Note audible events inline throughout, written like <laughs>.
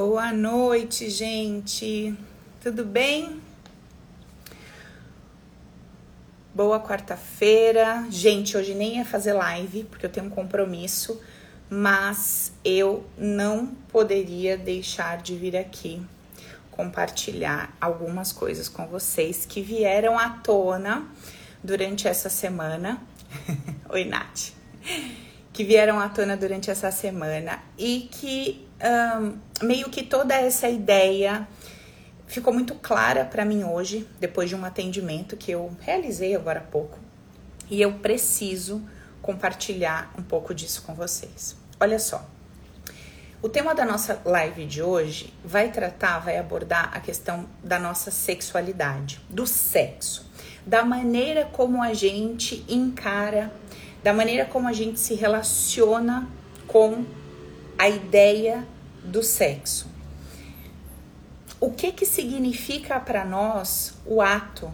Boa noite, gente. Tudo bem? Boa quarta-feira. Gente, hoje nem ia fazer live porque eu tenho um compromisso, mas eu não poderia deixar de vir aqui compartilhar algumas coisas com vocês que vieram à tona durante essa semana. <laughs> Oi, Nath. Que vieram à tona durante essa semana e que meio que toda essa ideia ficou muito clara para mim hoje, depois de um atendimento que eu realizei agora há pouco. E eu preciso compartilhar um pouco disso com vocês. Olha só. O tema da nossa live de hoje vai tratar, vai abordar a questão da nossa sexualidade, do sexo, da maneira como a gente encara, da maneira como a gente se relaciona com a ideia do sexo. O que que significa para nós o ato,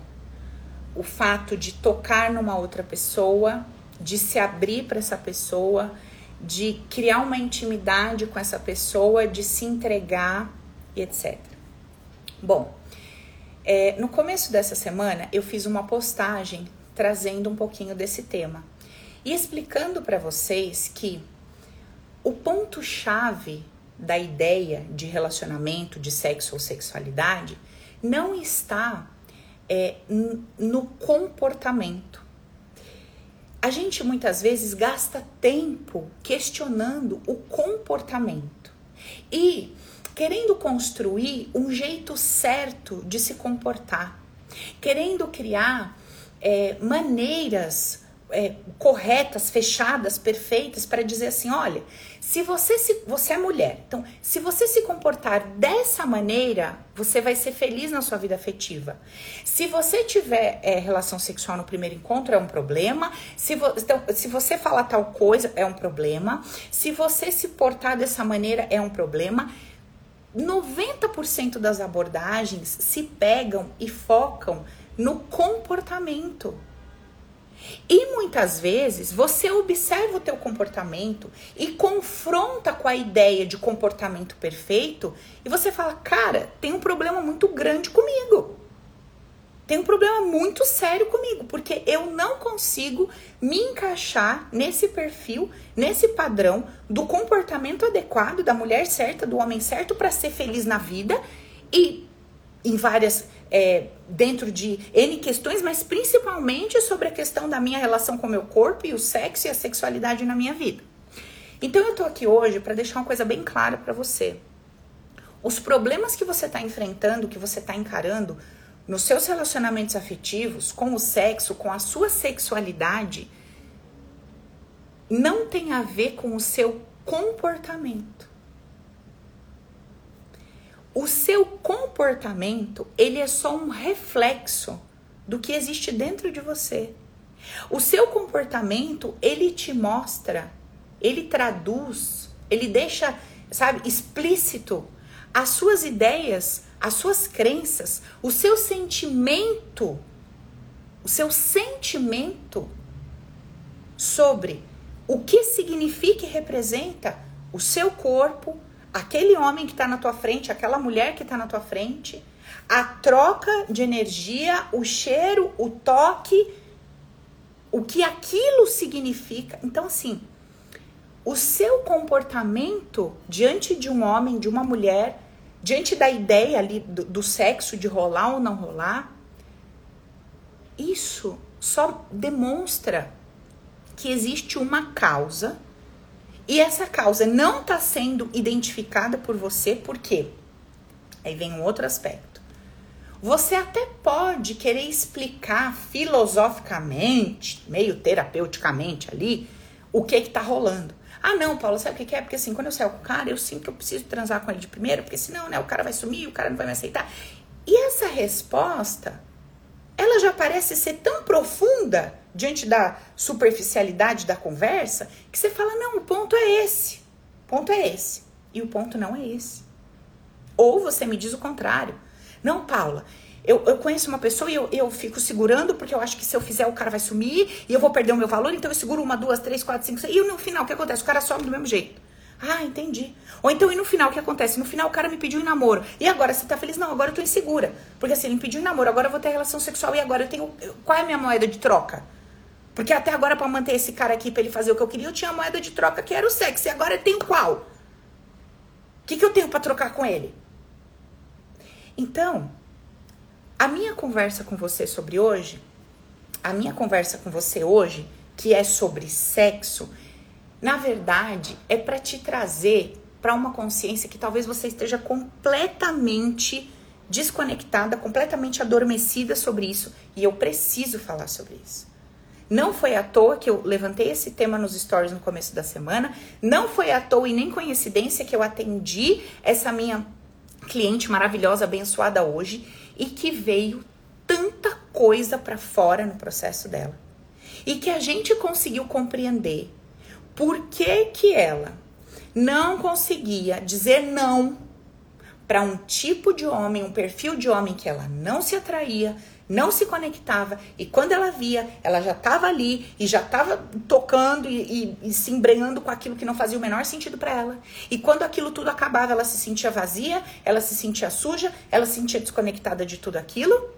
o fato de tocar numa outra pessoa, de se abrir para essa pessoa, de criar uma intimidade com essa pessoa, de se entregar e etc. Bom, é, no começo dessa semana eu fiz uma postagem trazendo um pouquinho desse tema e explicando para vocês que o ponto-chave da ideia de relacionamento, de sexo ou sexualidade, não está é, no comportamento. A gente muitas vezes gasta tempo questionando o comportamento e querendo construir um jeito certo de se comportar, querendo criar é, maneiras é, corretas, fechadas, perfeitas para dizer assim, olha, se você se você é mulher, então se você se comportar dessa maneira, você vai ser feliz na sua vida afetiva. Se você tiver é, relação sexual no primeiro encontro é um problema. Se, vo, então, se você falar tal coisa é um problema. Se você se portar dessa maneira é um problema. 90% das abordagens se pegam e focam no comportamento. E muitas vezes você observa o teu comportamento e confronta com a ideia de comportamento perfeito e você fala: "Cara, tem um problema muito grande comigo. Tem um problema muito sério comigo, porque eu não consigo me encaixar nesse perfil, nesse padrão do comportamento adequado da mulher certa, do homem certo para ser feliz na vida e em várias é, dentro de N questões, mas principalmente sobre a questão da minha relação com o meu corpo e o sexo e a sexualidade na minha vida. Então eu tô aqui hoje para deixar uma coisa bem clara para você. Os problemas que você está enfrentando, que você está encarando nos seus relacionamentos afetivos, com o sexo, com a sua sexualidade, não tem a ver com o seu comportamento o seu comportamento, ele é só um reflexo do que existe dentro de você. O seu comportamento, ele te mostra, ele traduz, ele deixa, sabe, explícito as suas ideias, as suas crenças, o seu sentimento, o seu sentimento sobre o que significa e representa o seu corpo, aquele homem que está na tua frente, aquela mulher que está na tua frente, a troca de energia, o cheiro, o toque, o que aquilo significa. Então, assim, o seu comportamento diante de um homem, de uma mulher, diante da ideia ali do, do sexo, de rolar ou não rolar, isso só demonstra que existe uma causa e essa causa não está sendo identificada por você, por quê? Aí vem um outro aspecto. Você até pode querer explicar filosoficamente, meio terapeuticamente ali, o que que tá rolando. Ah, não, Paulo, sabe o que, é? Porque assim, quando eu saio com o cara, eu sinto que eu preciso transar com ele de primeira, porque senão, né, o cara vai sumir, o cara não vai me aceitar. E essa resposta, ela já parece ser tão profunda diante da superficialidade da conversa, que você fala: não, o ponto é esse. O ponto é esse. E o ponto não é esse. Ou você me diz o contrário. Não, Paula, eu, eu conheço uma pessoa e eu, eu fico segurando porque eu acho que se eu fizer o cara vai sumir e eu vou perder o meu valor, então eu seguro uma, duas, três, quatro, cinco, seis. E no final, o que acontece? O cara some do mesmo jeito. Ah, entendi. Ou então, e no final, o que acontece? No final, o cara me pediu em namoro. E agora, você tá feliz? Não, agora eu tô insegura. Porque assim, ele me pediu em namoro, agora eu vou ter relação sexual e agora eu tenho. Qual é a minha moeda de troca? Porque até agora, para manter esse cara aqui, pra ele fazer o que eu queria, eu tinha a moeda de troca que era o sexo. E agora tenho qual? O que, que eu tenho para trocar com ele? Então, a minha conversa com você sobre hoje, a minha conversa com você hoje, que é sobre sexo, na verdade, é para te trazer para uma consciência que talvez você esteja completamente desconectada, completamente adormecida sobre isso, e eu preciso falar sobre isso. Não foi à toa que eu levantei esse tema nos stories no começo da semana, não foi à toa e nem coincidência que eu atendi essa minha cliente maravilhosa, abençoada hoje e que veio tanta coisa para fora no processo dela. E que a gente conseguiu compreender por que que ela não conseguia dizer não para um tipo de homem, um perfil de homem que ela não se atraía, não se conectava e quando ela via, ela já estava ali e já estava tocando e, e, e, se embrenhando com aquilo que não fazia o menor sentido para ela. E quando aquilo tudo acabava, ela se sentia vazia, ela se sentia suja, ela se sentia desconectada de tudo aquilo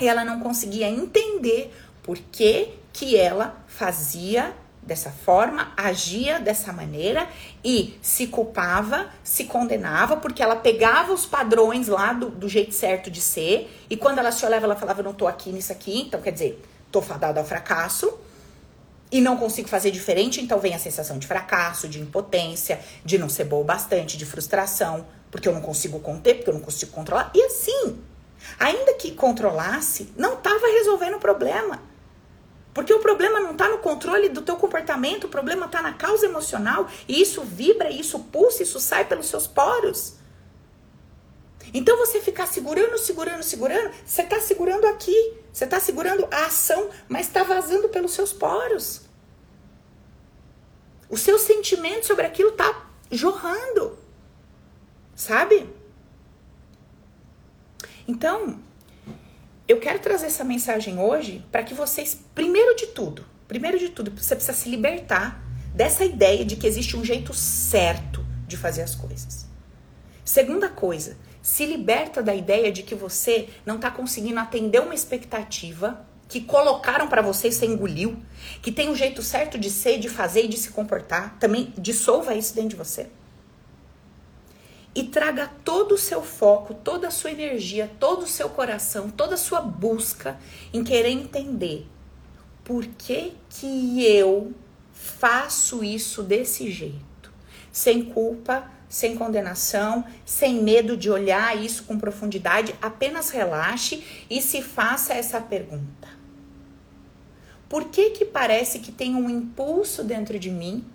e ela não conseguia entender por que que ela fazia dessa forma, agia dessa maneira e se culpava, se condenava, porque ela pegava os padrões lá do, do jeito certo de ser, e quando ela se olhava, ela falava: Não tô aqui nisso aqui, então quer dizer, tô fadada ao fracasso. E não consigo fazer diferente, então vem a sensação de fracasso, de impotência, de não ser boa bastante, de frustração, porque eu não consigo conter, porque eu não consigo controlar. E assim, ainda que controlasse, não estava resolvendo o problema. Porque o problema não está no controle do teu comportamento, o problema está na causa emocional. E isso vibra, isso pulsa, isso sai pelos seus poros. Então você ficar segurando, segurando, segurando, você está segurando aqui, você está segurando a ação, mas está vazando pelos seus poros. O seu sentimento sobre aquilo está jorrando, sabe? Então, eu quero trazer essa mensagem hoje para que vocês, primeiro de tudo, primeiro de tudo, você precisa se libertar dessa ideia de que existe um jeito certo de fazer as coisas. Segunda coisa, se liberta da ideia de que você não está conseguindo atender uma expectativa que colocaram para você e você engoliu, que tem um jeito certo de ser, de fazer e de se comportar. Também dissolva isso dentro de você e traga todo o seu foco, toda a sua energia, todo o seu coração, toda a sua busca em querer entender por que que eu faço isso desse jeito, sem culpa, sem condenação, sem medo de olhar isso com profundidade, apenas relaxe e se faça essa pergunta. Por que que parece que tem um impulso dentro de mim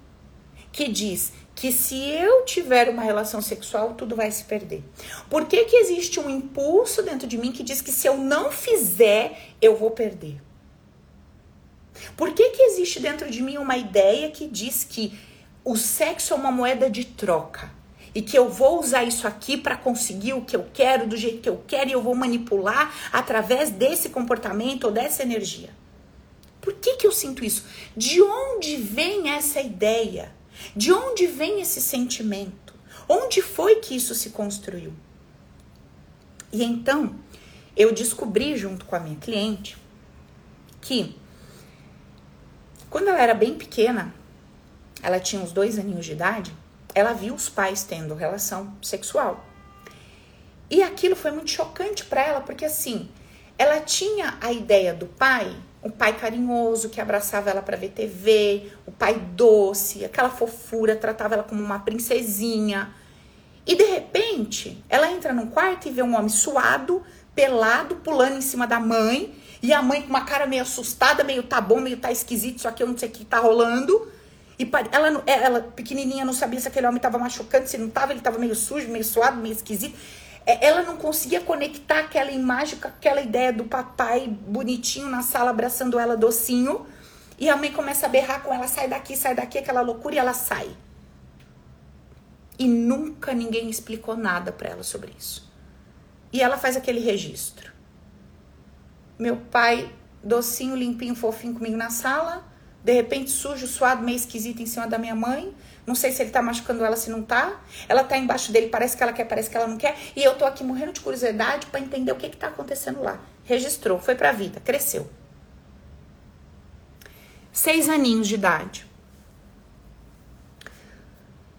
que diz que se eu tiver uma relação sexual, tudo vai se perder. Por que, que existe um impulso dentro de mim que diz que se eu não fizer, eu vou perder? Por que, que existe dentro de mim uma ideia que diz que o sexo é uma moeda de troca? E que eu vou usar isso aqui para conseguir o que eu quero, do jeito que eu quero, e eu vou manipular através desse comportamento ou dessa energia. Por que, que eu sinto isso? De onde vem essa ideia? De onde vem esse sentimento? Onde foi que isso se construiu? E então, eu descobri junto com a minha cliente que quando ela era bem pequena, ela tinha uns dois aninhos de idade, ela viu os pais tendo relação sexual. E aquilo foi muito chocante para ela, porque assim, ela tinha a ideia do pai o pai carinhoso que abraçava ela para ver TV, o pai doce, aquela fofura, tratava ela como uma princesinha. E de repente, ela entra num quarto e vê um homem suado, pelado, pulando em cima da mãe, e a mãe com uma cara meio assustada, meio tá bom, meio tá esquisito, isso aqui eu não sei o que tá rolando. E ela, ela, pequenininha, não sabia se aquele homem tava machucando, se não tava, ele tava meio sujo, meio suado, meio esquisito. É, ela não conseguia conectar aquela imagem com aquela ideia do papai bonitinho na sala abraçando ela docinho. E a mãe começa a berrar com ela, sai daqui, sai daqui, aquela loucura, e ela sai. E nunca ninguém explicou nada para ela sobre isso. E ela faz aquele registro. Meu pai, docinho, limpinho, fofinho comigo na sala, de repente sujo, suado, meio esquisito em cima da minha mãe. Não sei se ele tá machucando ela, se não tá. Ela tá embaixo dele, parece que ela quer, parece que ela não quer. E eu tô aqui morrendo de curiosidade para entender o que que tá acontecendo lá. Registrou, foi pra vida, cresceu. Seis aninhos de idade.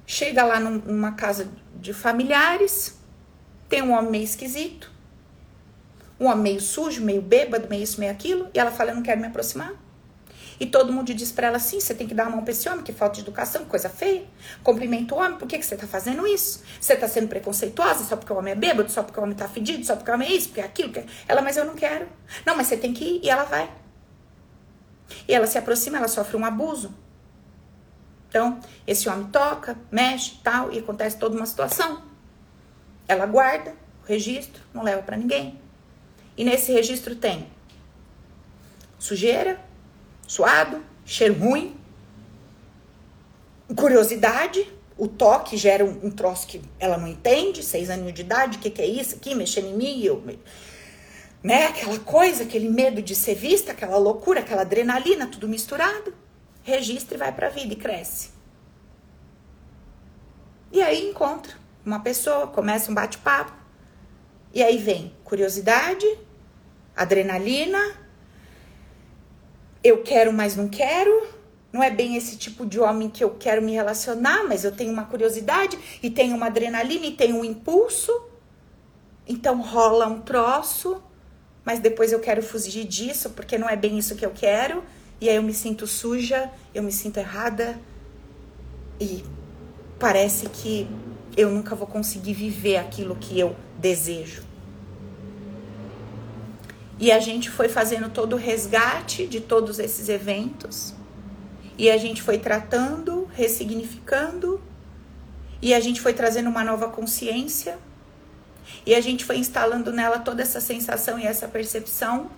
Chega lá numa casa de familiares, tem um homem meio esquisito, um homem meio sujo, meio bêbado, meio isso, meio aquilo, e ela fala: Eu não quero me aproximar. E todo mundo diz para ela assim: você tem que dar a mão pra esse homem, que falta de educação, coisa feia. Cumprimenta o homem, por que, que você tá fazendo isso? Você tá sendo preconceituosa só porque o homem é bêbado, só porque o homem tá fedido, só porque o homem é isso, porque é aquilo. Porque... Ela, mas eu não quero. Não, mas você tem que ir. E ela vai. E ela se aproxima, ela sofre um abuso. Então, esse homem toca, mexe, tal, e acontece toda uma situação. Ela guarda o registro, não leva para ninguém. E nesse registro tem sujeira, suado, cheiro ruim, curiosidade, o toque gera um, um troço que ela não entende, seis anos de idade, o que, que é isso aqui, mexendo em mim, eu, né, aquela coisa, aquele medo de ser vista, aquela loucura, aquela adrenalina, tudo misturado, registra e vai pra vida e cresce. E aí encontra uma pessoa, começa um bate-papo, e aí vem curiosidade, adrenalina, eu quero, mas não quero. Não é bem esse tipo de homem que eu quero me relacionar, mas eu tenho uma curiosidade e tenho uma adrenalina e tenho um impulso. Então rola um troço, mas depois eu quero fugir disso porque não é bem isso que eu quero. E aí eu me sinto suja, eu me sinto errada e parece que eu nunca vou conseguir viver aquilo que eu desejo. E a gente foi fazendo todo o resgate de todos esses eventos. E a gente foi tratando, ressignificando. E a gente foi trazendo uma nova consciência. E a gente foi instalando nela toda essa sensação e essa percepção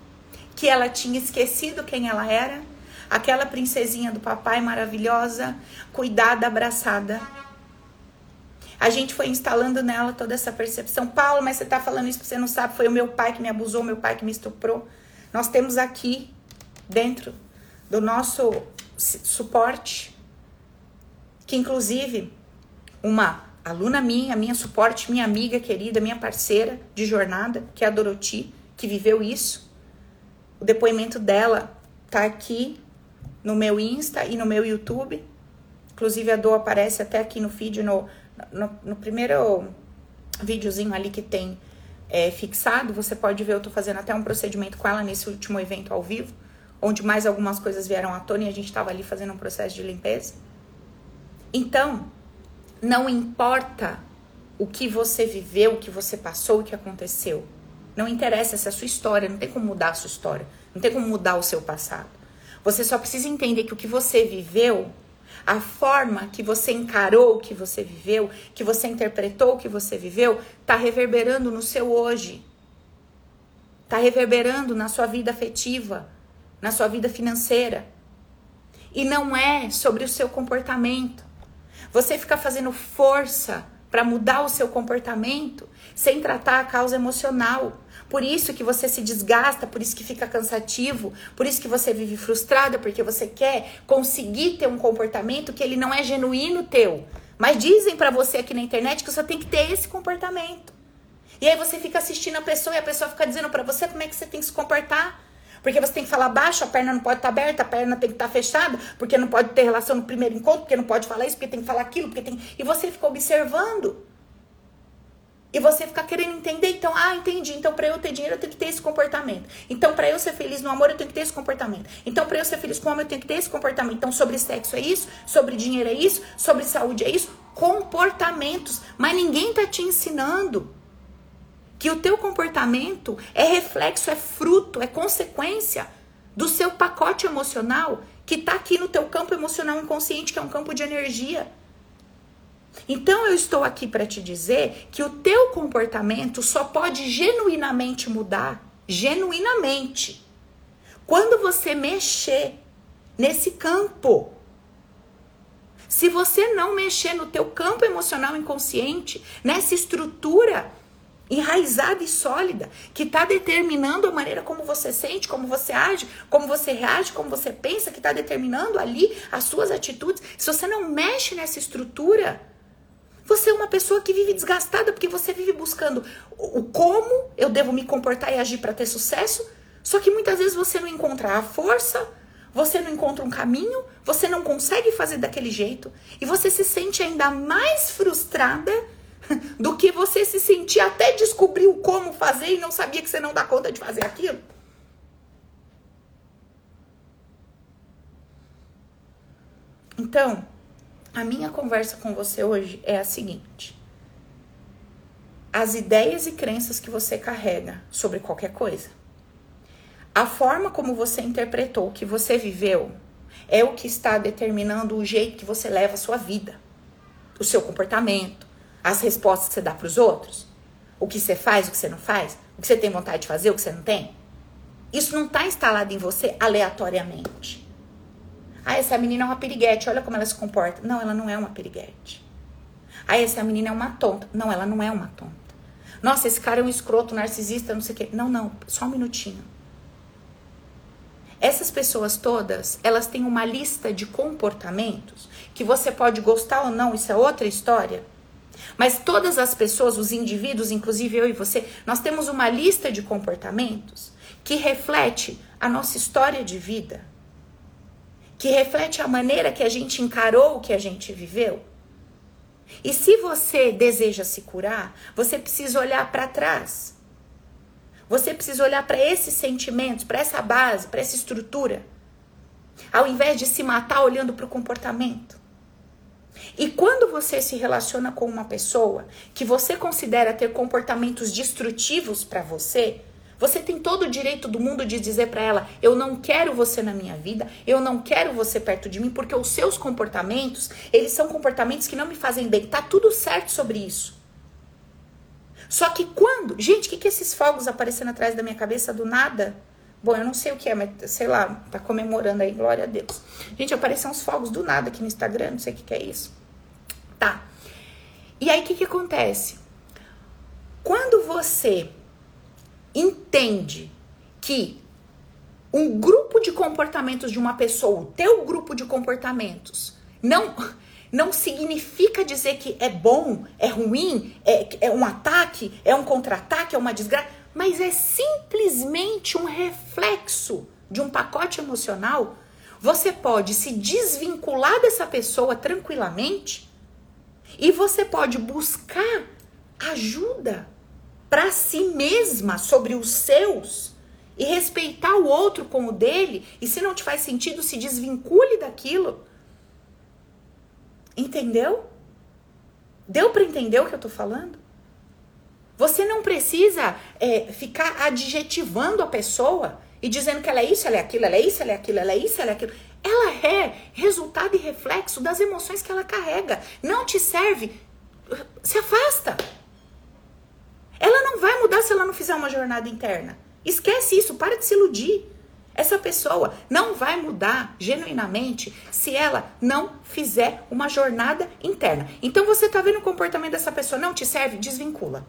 que ela tinha esquecido quem ela era. Aquela princesinha do papai maravilhosa, cuidada, abraçada a gente foi instalando nela toda essa percepção. Paulo, mas você está falando isso porque você não sabe, foi o meu pai que me abusou, meu pai que me estuprou. Nós temos aqui, dentro do nosso suporte, que inclusive uma aluna minha, minha suporte, minha amiga querida, minha parceira de jornada, que é a Doroti, que viveu isso. O depoimento dela tá aqui no meu Insta e no meu YouTube. Inclusive a Dor aparece até aqui no feed no no, no primeiro videozinho ali que tem é, fixado, você pode ver, eu tô fazendo até um procedimento com ela nesse último evento ao vivo, onde mais algumas coisas vieram à tona e a gente tava ali fazendo um processo de limpeza. Então, não importa o que você viveu, o que você passou, o que aconteceu. Não interessa essa é a sua história, não tem como mudar a sua história, não tem como mudar o seu passado. Você só precisa entender que o que você viveu a forma que você encarou o que você viveu, que você interpretou o que você viveu, está reverberando no seu hoje. Está reverberando na sua vida afetiva, na sua vida financeira. E não é sobre o seu comportamento. Você fica fazendo força para mudar o seu comportamento sem tratar a causa emocional. Por isso que você se desgasta, por isso que fica cansativo, por isso que você vive frustrada, porque você quer conseguir ter um comportamento que ele não é genuíno teu. Mas dizem para você aqui na internet que você tem que ter esse comportamento. E aí você fica assistindo a pessoa e a pessoa fica dizendo para você como é que você tem que se comportar. Porque você tem que falar baixo, a perna não pode estar tá aberta, a perna tem que estar tá fechada, porque não pode ter relação no primeiro encontro, porque não pode falar isso, porque tem que falar aquilo, porque tem. E você fica observando. E você fica querendo entender, então, ah, entendi. Então, para eu ter dinheiro, eu tenho que ter esse comportamento. Então, para eu ser feliz no amor, eu tenho que ter esse comportamento. Então, para eu ser feliz com o homem, eu tenho que ter esse comportamento. Então, sobre sexo é isso, sobre dinheiro é isso, sobre saúde é isso. Comportamentos. Mas ninguém tá te ensinando que o teu comportamento é reflexo, é fruto, é consequência do seu pacote emocional que tá aqui no teu campo emocional inconsciente, que é um campo de energia. Então eu estou aqui para te dizer que o teu comportamento só pode genuinamente mudar, genuinamente, quando você mexer nesse campo. Se você não mexer no teu campo emocional inconsciente, nessa estrutura enraizada e sólida, que está determinando a maneira como você sente, como você age, como você reage, como você pensa, que está determinando ali as suas atitudes. Se você não mexe nessa estrutura, você é uma pessoa que vive desgastada porque você vive buscando o como eu devo me comportar e agir para ter sucesso, só que muitas vezes você não encontra a força, você não encontra um caminho, você não consegue fazer daquele jeito e você se sente ainda mais frustrada <laughs> do que você se sentir até descobrir o como fazer e não sabia que você não dá conta de fazer aquilo. Então, a minha conversa com você hoje é a seguinte: as ideias e crenças que você carrega sobre qualquer coisa, a forma como você interpretou o que você viveu, é o que está determinando o jeito que você leva a sua vida, o seu comportamento, as respostas que você dá para os outros, o que você faz, o que você não faz, o que você tem vontade de fazer, o que você não tem. Isso não está instalado em você aleatoriamente. Ah, essa menina é uma piriguete, olha como ela se comporta. Não, ela não é uma piriguete. Ah, essa menina é uma tonta. Não, ela não é uma tonta. Nossa, esse cara é um escroto, narcisista, não sei o quê. Não, não, só um minutinho. Essas pessoas todas, elas têm uma lista de comportamentos que você pode gostar ou não, isso é outra história mas todas as pessoas, os indivíduos, inclusive eu e você, nós temos uma lista de comportamentos que reflete a nossa história de vida, que reflete a maneira que a gente encarou o que a gente viveu. E se você deseja se curar, você precisa olhar para trás. Você precisa olhar para esses sentimentos, para essa base, para essa estrutura, ao invés de se matar olhando para o comportamento. E quando você se relaciona com uma pessoa que você considera ter comportamentos destrutivos para você, você tem todo o direito do mundo de dizer para ela: "Eu não quero você na minha vida, eu não quero você perto de mim, porque os seus comportamentos, eles são comportamentos que não me fazem bem". Tá tudo certo sobre isso. Só que quando, gente, o que que esses fogos aparecendo atrás da minha cabeça do nada? Bom, eu não sei o que é, mas sei lá, tá comemorando aí, glória a Deus. Gente, apareceram uns fogos do nada aqui no Instagram, não sei o que, que é isso. Tá. E aí, o que, que acontece? Quando você entende que um grupo de comportamentos de uma pessoa, o teu grupo de comportamentos, não não significa dizer que é bom, é ruim, é, é um ataque, é um contra-ataque, é uma desgraça mas é simplesmente um reflexo de um pacote emocional, você pode se desvincular dessa pessoa tranquilamente e você pode buscar ajuda para si mesma sobre os seus e respeitar o outro com o dele. E se não te faz sentido, se desvincule daquilo. Entendeu? Deu para entender o que eu tô falando? Você não precisa é, ficar adjetivando a pessoa e dizendo que ela é isso, ela é aquilo, ela é isso, ela é aquilo, ela é isso, ela é aquilo. Ela é resultado e reflexo das emoções que ela carrega. Não te serve, se afasta. Não vai mudar se ela não fizer uma jornada interna. Esquece isso, para de se iludir. Essa pessoa não vai mudar genuinamente se ela não fizer uma jornada interna. Então você tá vendo o comportamento dessa pessoa não te serve, desvincula.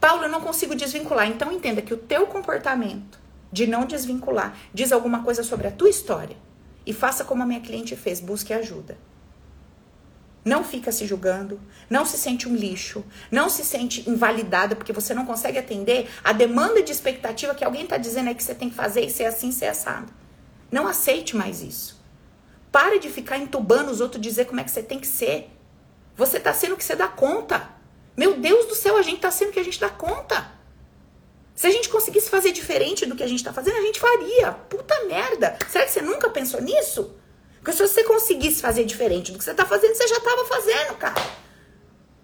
Paulo, eu não consigo desvincular. Então entenda que o teu comportamento de não desvincular diz alguma coisa sobre a tua história. E faça como a minha cliente fez, busque ajuda. Não fica se julgando, não se sente um lixo, não se sente invalidada porque você não consegue atender a demanda de expectativa que alguém está dizendo aí que você tem que fazer e ser assim, ser assado. Não aceite mais isso. Pare de ficar entubando os outros dizer como é que você tem que ser. Você está sendo o que você dá conta. Meu Deus do céu, a gente tá sendo o que a gente dá conta. Se a gente conseguisse fazer diferente do que a gente tá fazendo, a gente faria. Puta merda. Será que você nunca pensou nisso? Porque se você conseguisse fazer diferente do que você tá fazendo, você já tava fazendo, cara.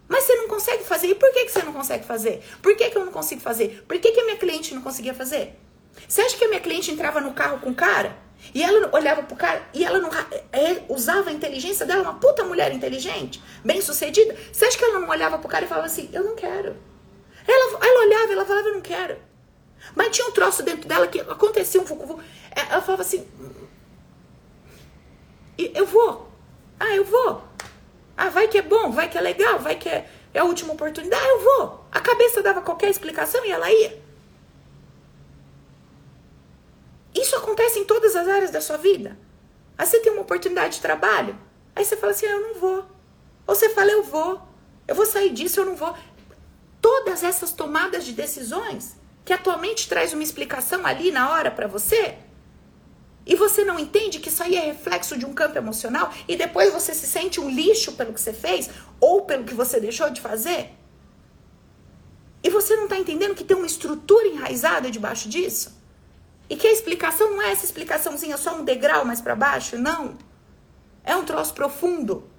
Mas você não consegue fazer. E por que, que você não consegue fazer? Por que, que eu não consigo fazer? Por que, que a minha cliente não conseguia fazer? Você acha que a minha cliente entrava no carro com o cara? E ela olhava pro cara e ela não é, usava a inteligência dela, uma puta mulher inteligente, bem sucedida. Você acha que ela não olhava pro cara e falava assim, eu não quero? Ela, ela olhava, ela falava, eu não quero. Mas tinha um troço dentro dela que acontecia um pouco. É, ela falava assim, eu vou. Ah, eu vou. Ah, vai que é bom, vai que é legal, vai que é, É a última oportunidade, ah, eu vou. A cabeça dava qualquer explicação e ela ia. Isso acontece em todas as áreas da sua vida. Aí você tem uma oportunidade de trabalho, aí você fala assim: ah, eu não vou. Ou você fala: eu vou. Eu vou sair disso, eu não vou. Todas essas tomadas de decisões que atualmente traz uma explicação ali na hora para você, e você não entende que isso aí é reflexo de um campo emocional e depois você se sente um lixo pelo que você fez ou pelo que você deixou de fazer? E você não está entendendo que tem uma estrutura enraizada debaixo disso? E que a explicação não é essa explicaçãozinha só um degrau mais para baixo, não. É um troço profundo.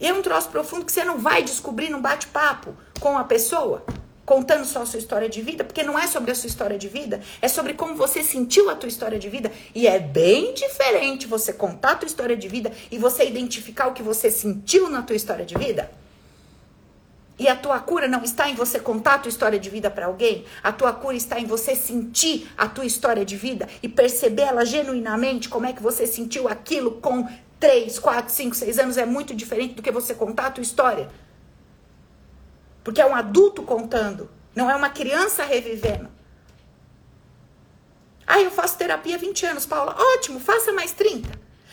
E é um troço profundo que você não vai descobrir num bate-papo com a pessoa contando só a sua história de vida, porque não é sobre a sua história de vida, é sobre como você sentiu a tua história de vida. E é bem diferente você contar a tua história de vida e você identificar o que você sentiu na tua história de vida. E a tua cura não está em você contar a tua história de vida para alguém. A tua cura está em você sentir a tua história de vida e perceber ela genuinamente, como é que você sentiu aquilo com 3, 4, 5, 6 anos. É muito diferente do que você contar a tua história. Porque é um adulto contando, não é uma criança revivendo. Ah, eu faço terapia há 20 anos, Paula. Ótimo, faça mais 30.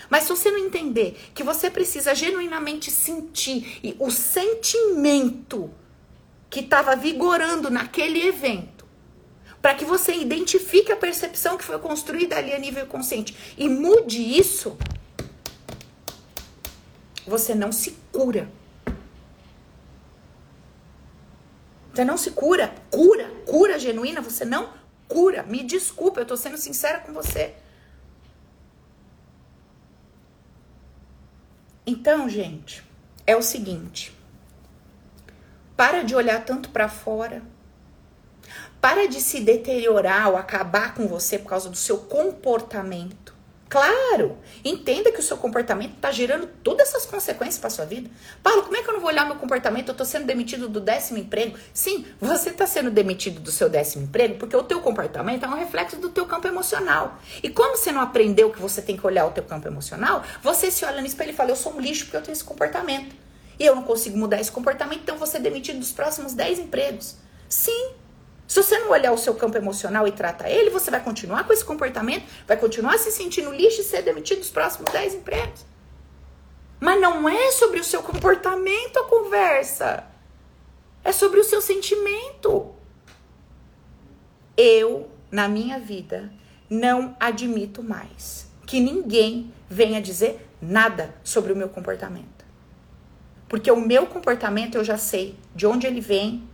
Mas se você não entender que você precisa genuinamente sentir o sentimento que estava vigorando naquele evento, para que você identifique a percepção que foi construída ali a nível consciente e mude isso, você não se cura. Você não se cura. Cura, cura genuína, você não cura. Me desculpa, eu tô sendo sincera com você. Então, gente, é o seguinte. Para de olhar tanto para fora. Para de se deteriorar ou acabar com você por causa do seu comportamento. Claro, entenda que o seu comportamento está gerando todas essas consequências para sua vida. Paulo, como é que eu não vou olhar meu comportamento? Eu estou sendo demitido do décimo emprego. Sim, você está sendo demitido do seu décimo emprego porque o teu comportamento é um reflexo do teu campo emocional. E como você não aprendeu que você tem que olhar o teu campo emocional, você se olha no espelho e fala, eu sou um lixo porque eu tenho esse comportamento. E eu não consigo mudar esse comportamento, então vou ser demitido dos próximos 10 empregos. Sim, se você não olhar o seu campo emocional e tratar ele, você vai continuar com esse comportamento, vai continuar se sentindo lixo e ser demitido nos próximos 10 empregos. Mas não é sobre o seu comportamento a conversa. É sobre o seu sentimento. Eu, na minha vida, não admito mais que ninguém venha dizer nada sobre o meu comportamento. Porque o meu comportamento eu já sei de onde ele vem,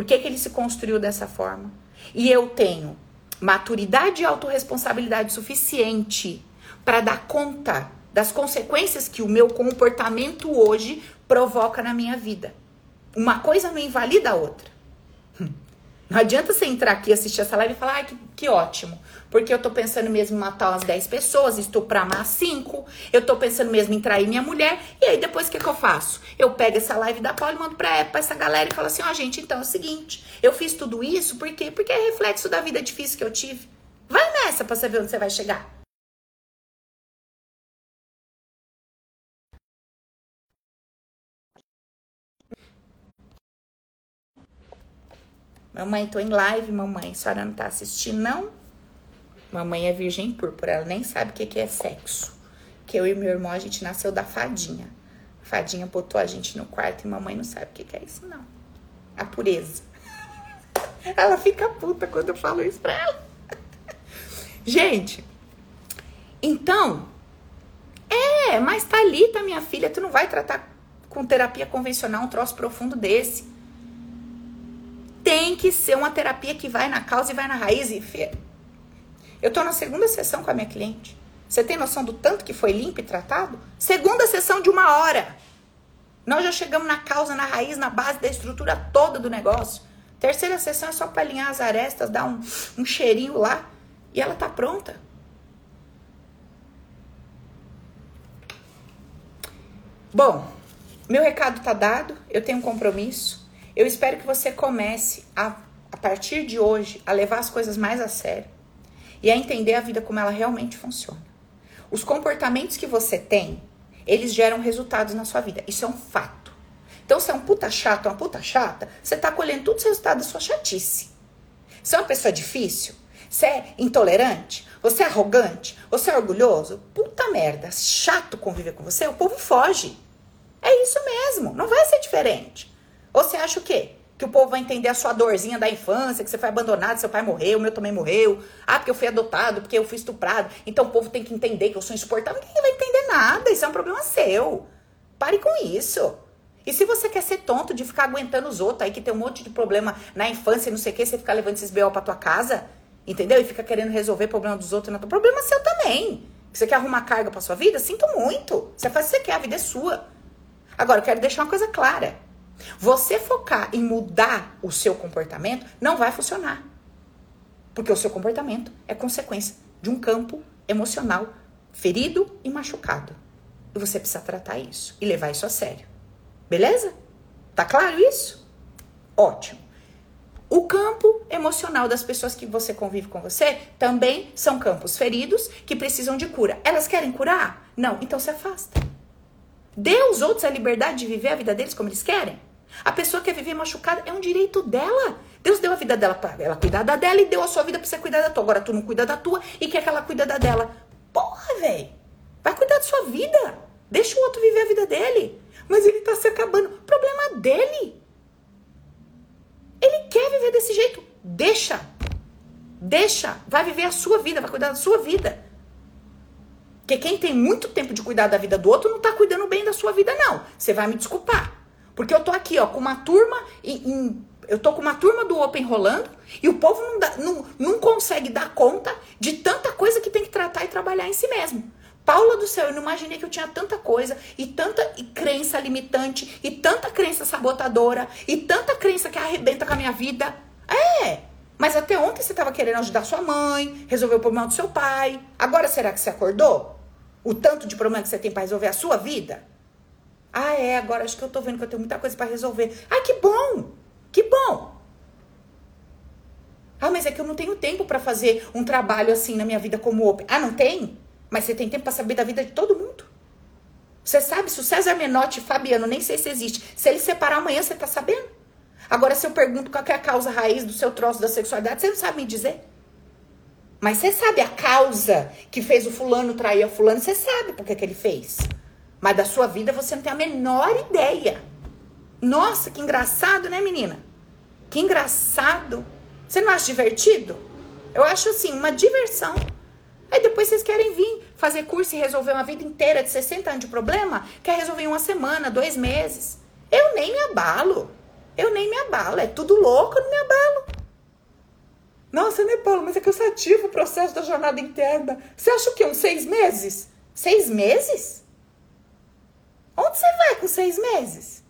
por que, que ele se construiu dessa forma? E eu tenho maturidade e autorresponsabilidade suficiente para dar conta das consequências que o meu comportamento hoje provoca na minha vida. Uma coisa não invalida a outra. Não adianta você entrar aqui, assistir essa live e falar, ai, que, que ótimo. Porque eu tô pensando mesmo em matar umas 10 pessoas, estuprar mais 5. Eu tô pensando mesmo em trair minha mulher. E aí, depois, o que, que eu faço? Eu pego essa live da Paula e mando pra, pra essa galera e falo assim, ó, oh, gente, então é o seguinte. Eu fiz tudo isso por quê? Porque é reflexo da vida difícil que eu tive. Vai nessa pra você ver onde você vai chegar. Mamãe, tô em live, mamãe. A senhora não tá assistindo, não? Mamãe é virgem púrpura, ela nem sabe o que, que é sexo. Que eu e meu irmão, a gente nasceu da fadinha. A fadinha botou a gente no quarto e mamãe não sabe o que, que é isso, não. A pureza. <laughs> Ela fica puta quando eu falo isso pra ela. <laughs> Gente, então, é, mas tá ali, tá minha filha, tu não vai tratar com terapia convencional um troço profundo desse tem que ser uma terapia que vai na causa e vai na raiz. E eu tô na segunda sessão com a minha cliente. Você tem noção do tanto que foi limpo e tratado? Segunda sessão de uma hora. Nós já chegamos na causa, na raiz, na base da estrutura toda do negócio. Terceira sessão é só para alinhar as arestas, dar um, um cheirinho lá e ela tá pronta. Bom, meu recado tá dado, eu tenho um compromisso. Eu espero que você comece a, a partir de hoje, a levar as coisas mais a sério e a entender a vida como ela realmente funciona. Os comportamentos que você tem, eles geram resultados na sua vida. Isso é um fato. Então, se é um puta chato, uma puta chata, você tá colhendo tudo o resultado da sua chatice. Se é uma pessoa difícil, você é intolerante, você é arrogante, você é orgulhoso, puta merda, chato conviver com você, o povo foge. É isso mesmo, não vai ser diferente. Ou você acha o quê? Que o povo vai entender a sua dorzinha da infância, que você foi abandonado, seu pai morreu, o meu também morreu. Ah, porque eu fui adotado, porque eu fui estuprado. Então o povo tem que entender que eu sou insuportável. Ninguém vai entender nada, isso é um problema seu. Pare com isso. E se você quer ser tonto de ficar aguentando os outros aí que tem um monte de problema na infância e não sei o que, você ficar levando esses BO pra tua casa, entendeu? E fica querendo resolver problema dos outros, não problema seu também. Você quer arrumar carga pra sua vida? Sinto muito. Você faz o que você quer, a vida é sua. Agora, eu quero deixar uma coisa clara. Você focar em mudar o seu comportamento não vai funcionar. Porque o seu comportamento é consequência de um campo emocional ferido e machucado. E você precisa tratar isso e levar isso a sério. Beleza? Tá claro isso? Ótimo. O campo emocional das pessoas que você convive com você também são campos feridos que precisam de cura. Elas querem curar? Não, então se afasta. Dê aos outros a liberdade de viver a vida deles como eles querem. A pessoa quer viver machucada, é um direito dela. Deus deu a vida dela para ela cuidar da dela e deu a sua vida para você cuidar da tua. Agora tu não cuida da tua e quer que ela cuida da dela. Porra, velho. Vai cuidar da sua vida. Deixa o outro viver a vida dele. Mas ele tá se acabando. Problema dele. Ele quer viver desse jeito. Deixa. Deixa. Vai viver a sua vida, vai cuidar da sua vida. Porque quem tem muito tempo de cuidar da vida do outro não tá cuidando bem da sua vida, não. Você vai me desculpar. Porque eu tô aqui, ó, com uma turma em, em, eu tô com uma turma do Open rolando e o povo não, dá, não, não consegue dar conta de tanta coisa que tem que tratar e trabalhar em si mesmo. Paula do céu, eu não imaginei que eu tinha tanta coisa e tanta crença limitante e tanta crença sabotadora e tanta crença que arrebenta com a minha vida. É, mas até ontem você estava querendo ajudar sua mãe, resolver o problema do seu pai. Agora será que você acordou? O tanto de problema que você tem para resolver a sua vida? Ah, é, agora acho que eu tô vendo que eu tenho muita coisa para resolver. Ai, que bom! Que bom! Ah, mas é que eu não tenho tempo para fazer um trabalho assim na minha vida como open. Ah, não tem? Mas você tem tempo para saber da vida de todo mundo. Você sabe se o César Menotti Fabiano, nem sei se existe, se ele separar amanhã, você tá sabendo? Agora, se eu pergunto qual é a causa raiz do seu troço da sexualidade, você não sabe me dizer. Mas você sabe a causa que fez o fulano trair a fulano, você sabe por que, que ele fez. Mas da sua vida você não tem a menor ideia. Nossa, que engraçado, né, menina? Que engraçado. Você não acha divertido? Eu acho assim, uma diversão. Aí depois vocês querem vir fazer curso e resolver uma vida inteira de 60 anos de problema? Quer resolver em uma semana, dois meses? Eu nem me abalo. Eu nem me abalo. É tudo louco, eu não me abalo. Nossa, né, Paulo? Mas é cansativo o processo da jornada interna. Você acha o quê? Uns seis meses? Seis meses? Onde você vai com seis meses?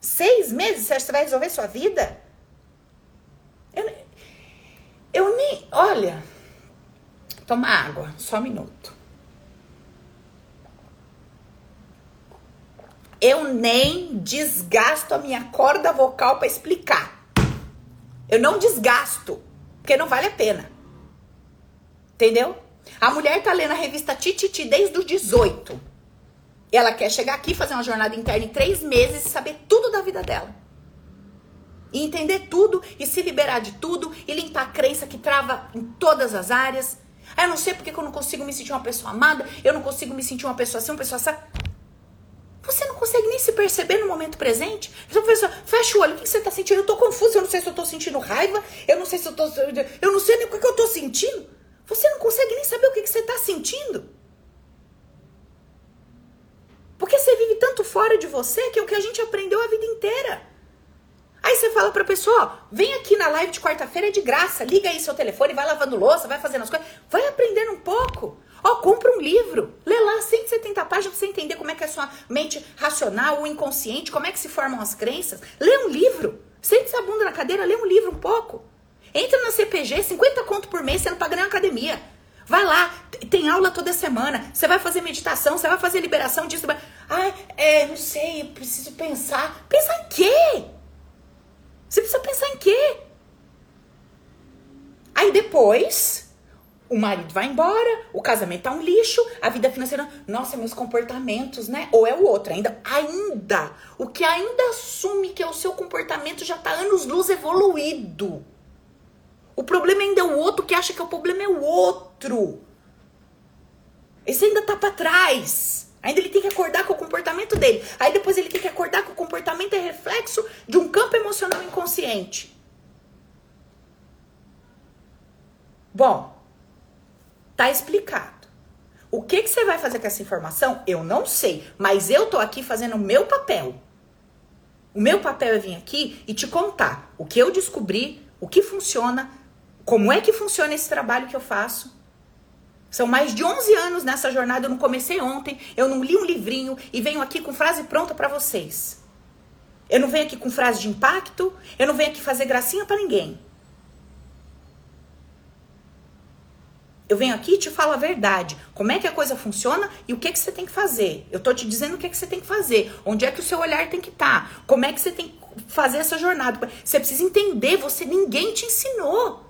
Seis meses? Você acha que vai resolver sua vida? Eu, eu nem. Olha. Toma água, só um minuto. Eu nem desgasto a minha corda vocal para explicar. Eu não desgasto, porque não vale a pena. Entendeu? A mulher tá lendo a revista Tititi desde os 18. Ela quer chegar aqui, fazer uma jornada interna em três meses e saber tudo da vida dela. E entender tudo, e se liberar de tudo, e limpar a crença que trava em todas as áreas. Ah, eu não sei porque eu não consigo me sentir uma pessoa amada, eu não consigo me sentir uma pessoa assim, uma pessoa assim. Você não consegue nem se perceber no momento presente. Então, pessoa, fecha o olho, o que você está sentindo? Eu estou confusa, eu não sei se eu estou sentindo raiva, eu não sei se eu estou. Eu não sei nem o que eu estou sentindo. Você não consegue nem saber o que você está sentindo. Porque você vive tanto fora de você que é o que a gente aprendeu a vida inteira. Aí você fala pra pessoa, vem aqui na live de quarta-feira é de graça, liga aí seu telefone, vai lavando louça, vai fazendo as coisas, vai aprendendo um pouco. Ó, compra um livro, lê lá 170 páginas pra você entender como é que é a sua mente racional, o inconsciente, como é que se formam as crenças. Lê um livro, sente a bunda na cadeira, lê um livro um pouco. Entra na CPG, 50 conto por mês, você não paga nem academia. Vai lá, tem aula toda semana. Você vai fazer meditação, você vai fazer liberação disso. Vai... Ah, é, não sei, preciso pensar. Pensar em quê? Você precisa pensar em quê? Aí depois, o marido vai embora, o casamento tá um lixo, a vida financeira, nossa, meus comportamentos, né? Ou é o outro, ainda, ainda, o que ainda assume que é o seu comportamento já tá anos luz evoluído. O problema ainda é o outro que acha que o problema é o outro. Esse ainda tá para trás. Ainda ele tem que acordar com o comportamento dele. Aí depois ele tem que acordar que o comportamento é reflexo de um campo emocional inconsciente. Bom, Tá explicado. O que, que você vai fazer com essa informação? Eu não sei, mas eu tô aqui fazendo o meu papel. O meu papel é vir aqui e te contar o que eu descobri, o que funciona, como é que funciona esse trabalho que eu faço. São mais de 11 anos nessa jornada, eu não comecei ontem, eu não li um livrinho e venho aqui com frase pronta para vocês. Eu não venho aqui com frase de impacto, eu não venho aqui fazer gracinha para ninguém. Eu venho aqui e te falo a verdade. Como é que a coisa funciona e o que, que você tem que fazer. Eu tô te dizendo o que, que você tem que fazer. Onde é que o seu olhar tem que estar. Tá, como é que você tem que fazer essa jornada. Você precisa entender, você ninguém te ensinou.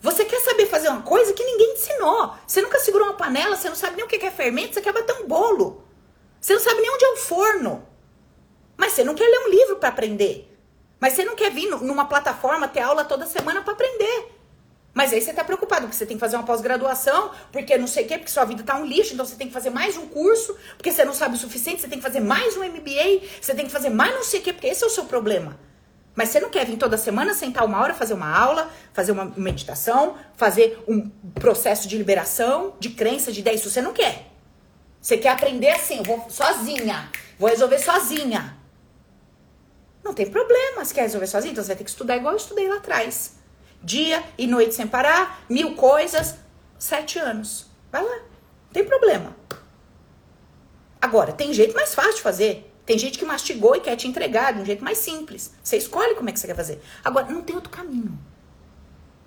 Você quer saber fazer uma coisa que ninguém ensinou. Você nunca segurou uma panela, você não sabe nem o que é fermento, você quer bater um bolo. Você não sabe nem onde é o forno. Mas você não quer ler um livro para aprender. Mas você não quer vir numa plataforma ter aula toda semana para aprender. Mas aí você tá preocupado, porque você tem que fazer uma pós-graduação, porque não sei o quê, porque sua vida tá um lixo, então você tem que fazer mais um curso, porque você não sabe o suficiente, você tem que fazer mais um MBA, você tem que fazer mais não sei o quê, porque esse é o seu problema. Mas você não quer vir toda semana sentar uma hora, fazer uma aula, fazer uma meditação, fazer um processo de liberação, de crença, de ideia, isso você não quer. Você quer aprender assim, eu vou sozinha, vou resolver sozinha. Não tem problema, se quer resolver sozinha, então você vai ter que estudar igual eu estudei lá atrás. Dia e noite sem parar, mil coisas, sete anos. Vai lá, não tem problema. Agora, tem jeito mais fácil de fazer. Tem gente que mastigou e quer te entregar de um jeito mais simples. Você escolhe como é que você quer fazer. Agora, não tem outro caminho.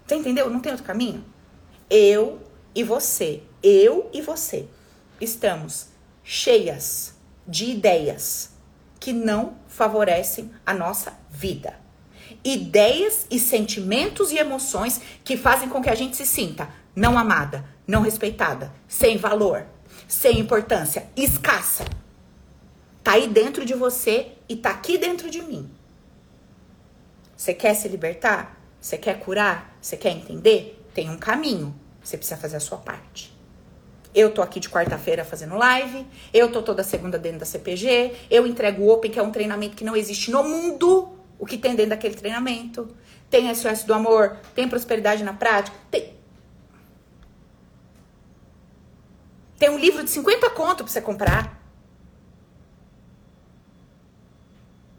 Você entendeu? Não tem outro caminho? Eu e você, eu e você, estamos cheias de ideias que não favorecem a nossa vida ideias e sentimentos e emoções que fazem com que a gente se sinta não amada, não respeitada, sem valor, sem importância, escassa. Tá aí dentro de você e tá aqui dentro de mim. Você quer se libertar? Você quer curar? Você quer entender? Tem um caminho. Você precisa fazer a sua parte. Eu tô aqui de quarta-feira fazendo live. Eu tô toda segunda dentro da CPG. Eu entrego o Open, que é um treinamento que não existe no mundo o que tem dentro daquele treinamento. Tem SOS do amor, tem prosperidade na prática, tem. Tem um livro de 50 conto para você comprar.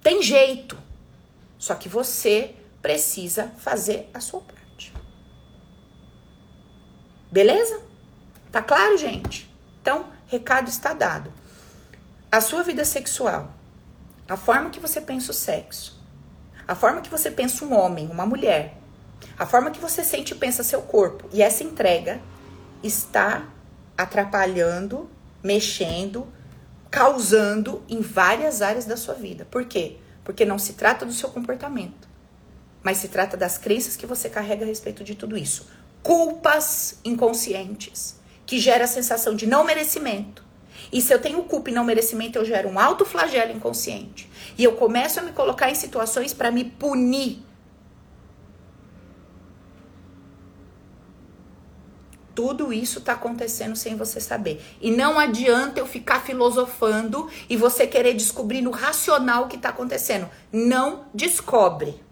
Tem jeito. Só que você precisa fazer a sua parte. Beleza? Tá claro, gente? Então, recado está dado. A sua vida sexual, a forma que você pensa o sexo, a forma que você pensa um homem, uma mulher, a forma que você sente e pensa seu corpo e essa entrega está atrapalhando, mexendo, causando em várias áreas da sua vida. Por quê? Porque não se trata do seu comportamento, mas se trata das crenças que você carrega a respeito de tudo isso. Culpas inconscientes, que gera a sensação de não merecimento, e se eu tenho culpa e não merecimento, eu gero um alto flagelo inconsciente. E eu começo a me colocar em situações para me punir. Tudo isso está acontecendo sem você saber. E não adianta eu ficar filosofando e você querer descobrir no racional o que está acontecendo. Não descobre.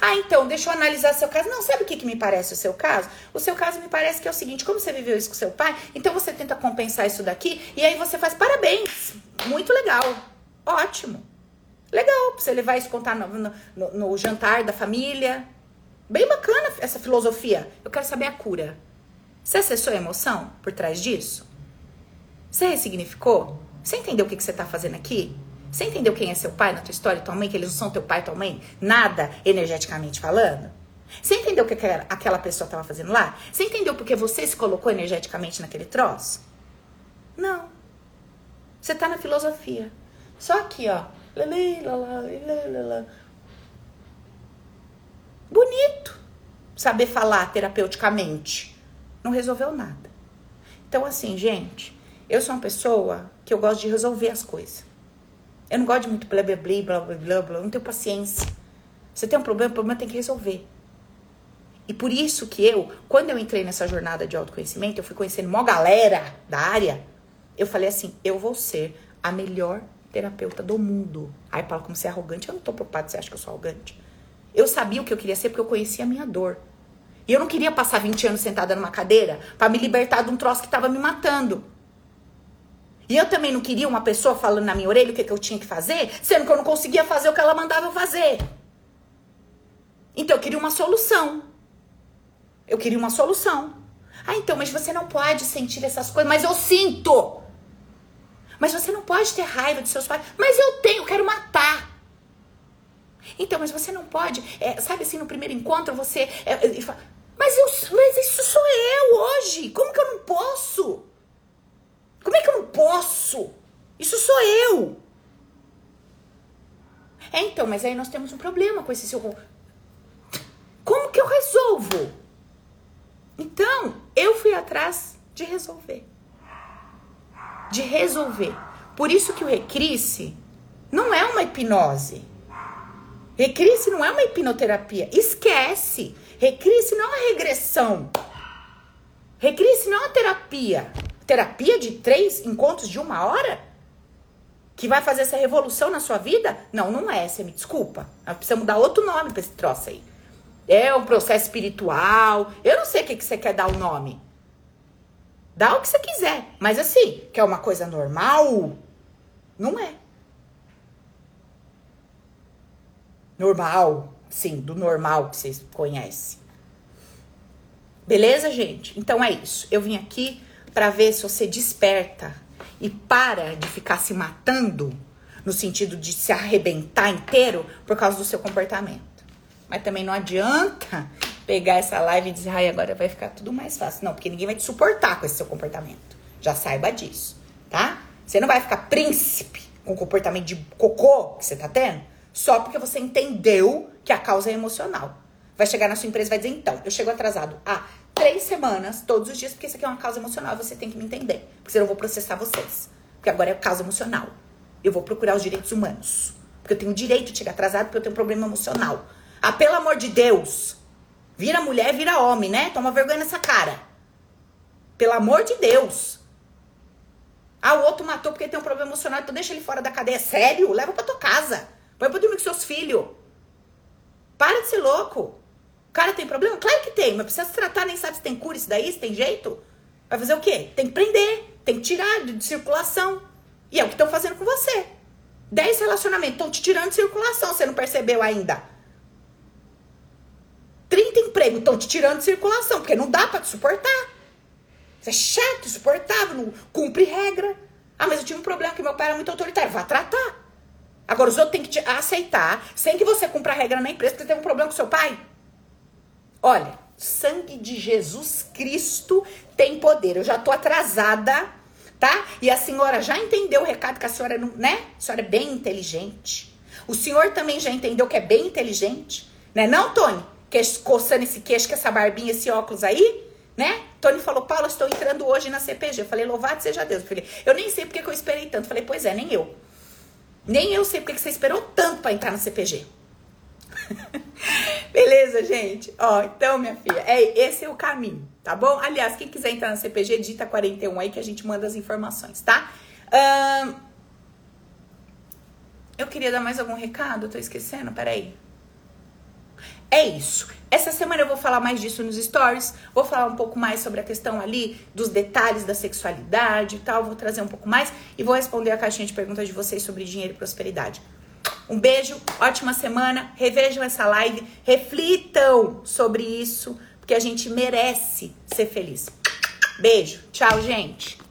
Ah, então, deixa eu analisar seu caso. Não, sabe o que, que me parece o seu caso? O seu caso me parece que é o seguinte: como você viveu isso com seu pai, então você tenta compensar isso daqui e aí você faz parabéns. Muito legal. Ótimo. Legal, você levar isso contar no, no, no jantar da família. Bem bacana essa filosofia. Eu quero saber a cura. Você acessou a emoção por trás disso? Você ressignificou? Você entendeu o que, que você está fazendo aqui? Você entendeu quem é seu pai na tua história, tua mãe, que eles não são teu pai e tua mãe? Nada energeticamente falando? Você entendeu o que aquela pessoa estava fazendo lá? Você entendeu porque você se colocou energeticamente naquele troço? Não. Você tá na filosofia. Só aqui, ó. Bonito. Saber falar terapeuticamente. Não resolveu nada. Então, assim, gente, eu sou uma pessoa que eu gosto de resolver as coisas. Eu não gosto de muito blá blá blá blá blá blá, blá. não tenho paciência. Você tem um problema, o problema tem que resolver. E por isso que eu, quando eu entrei nessa jornada de autoconhecimento, eu fui conhecendo uma galera da área, eu falei assim, eu vou ser a melhor terapeuta do mundo. Aí Paulo, como você é arrogante, eu não tô preocupada, você acha que eu sou arrogante. Eu sabia o que eu queria ser porque eu conhecia a minha dor. E eu não queria passar 20 anos sentada numa cadeira para me libertar de um troço que tava me matando. E eu também não queria uma pessoa falando na minha orelha o que, que eu tinha que fazer, sendo que eu não conseguia fazer o que ela mandava eu fazer. Então eu queria uma solução. Eu queria uma solução. Ah, então, mas você não pode sentir essas coisas. Mas eu sinto. Mas você não pode ter raiva de seus pais. Mas eu tenho, eu quero matar. Então, mas você não pode. É, sabe assim, no primeiro encontro você. É, é, mas, eu, mas isso sou eu hoje. Como que eu não posso? Como é que eu não posso? Isso sou eu. É, então, mas aí nós temos um problema com esse seu. Como que eu resolvo? Então, eu fui atrás de resolver. De resolver. Por isso que o recrisse não é uma hipnose. Recrisse não é uma hipnoterapia. Esquece. Recrisse não é uma regressão. Recrisse não é uma terapia. Terapia de três encontros de uma hora? Que vai fazer essa revolução na sua vida? Não, não é. Você me desculpa. Precisa mudar outro nome pra esse troço aí. É um processo espiritual. Eu não sei o que, que você quer dar o nome. Dá o que você quiser. Mas assim, que é uma coisa normal? Não é. Normal. Sim, do normal que vocês conhecem. Beleza, gente? Então é isso. Eu vim aqui para ver se você desperta e para de ficar se matando no sentido de se arrebentar inteiro por causa do seu comportamento. Mas também não adianta pegar essa live e dizer, ai, agora vai ficar tudo mais fácil. Não, porque ninguém vai te suportar com esse seu comportamento. Já saiba disso, tá? Você não vai ficar príncipe com o comportamento de cocô que você tá tendo só porque você entendeu que a causa é emocional. Vai chegar na sua empresa e vai dizer, então, eu chego atrasado há três semanas, todos os dias, porque isso aqui é uma causa emocional, você tem que me entender. Porque senão eu vou processar vocês. Porque agora é causa emocional. Eu vou procurar os direitos humanos. Porque eu tenho o direito de chegar atrasado porque eu tenho um problema emocional. Ah, pelo amor de Deus. Vira mulher, vira homem, né? Toma vergonha nessa cara. Pelo amor de Deus. Ah, o outro matou porque tem um problema emocional, então deixa ele fora da cadeia. Sério? Leva pra tua casa. Vai pra dormir com seus filhos. Para de ser louco. O cara tem problema? Claro que tem, mas precisa se tratar, nem sabe se tem cura isso daí, se tem jeito. Vai fazer o quê? Tem que prender, tem que tirar de, de circulação. E é o que estão fazendo com você. Dez relacionamentos estão te tirando de circulação, você não percebeu ainda. 30 empregos estão te tirando de circulação, porque não dá para te suportar. Você é chato, insuportável, não cumpre regra. Ah, mas eu tive um problema que meu pai era muito autoritário. Vá tratar. Agora, os outros têm que te aceitar, sem que você cumpra a regra na empresa, porque tem um problema com seu pai. Olha, sangue de Jesus Cristo tem poder. Eu já tô atrasada, tá? E a senhora já entendeu o recado que a senhora não, né? A senhora é bem inteligente. O senhor também já entendeu que é bem inteligente, né? Não, Tony? Queixo, coçando esse queixo, com essa barbinha, esse óculos aí, né? Tony falou, Paulo, estou entrando hoje na CPG. Eu falei, louvado seja Deus. Eu falei, eu nem sei porque que eu esperei tanto. Eu falei, pois é, nem eu. Nem eu sei porque que você esperou tanto para entrar no CPG. <laughs> Beleza, gente? Ó, então, minha filha, é, esse é o caminho, tá bom? Aliás, quem quiser entrar no CPG, digita 41 aí que a gente manda as informações, tá? Eu queria dar mais algum recado, tô esquecendo, peraí. É isso. Essa semana eu vou falar mais disso nos stories, vou falar um pouco mais sobre a questão ali dos detalhes da sexualidade e tal, vou trazer um pouco mais e vou responder a caixinha de perguntas de vocês sobre dinheiro e prosperidade. Um beijo, ótima semana, revejam essa live, reflitam sobre isso, porque a gente merece ser feliz. Beijo, tchau, gente.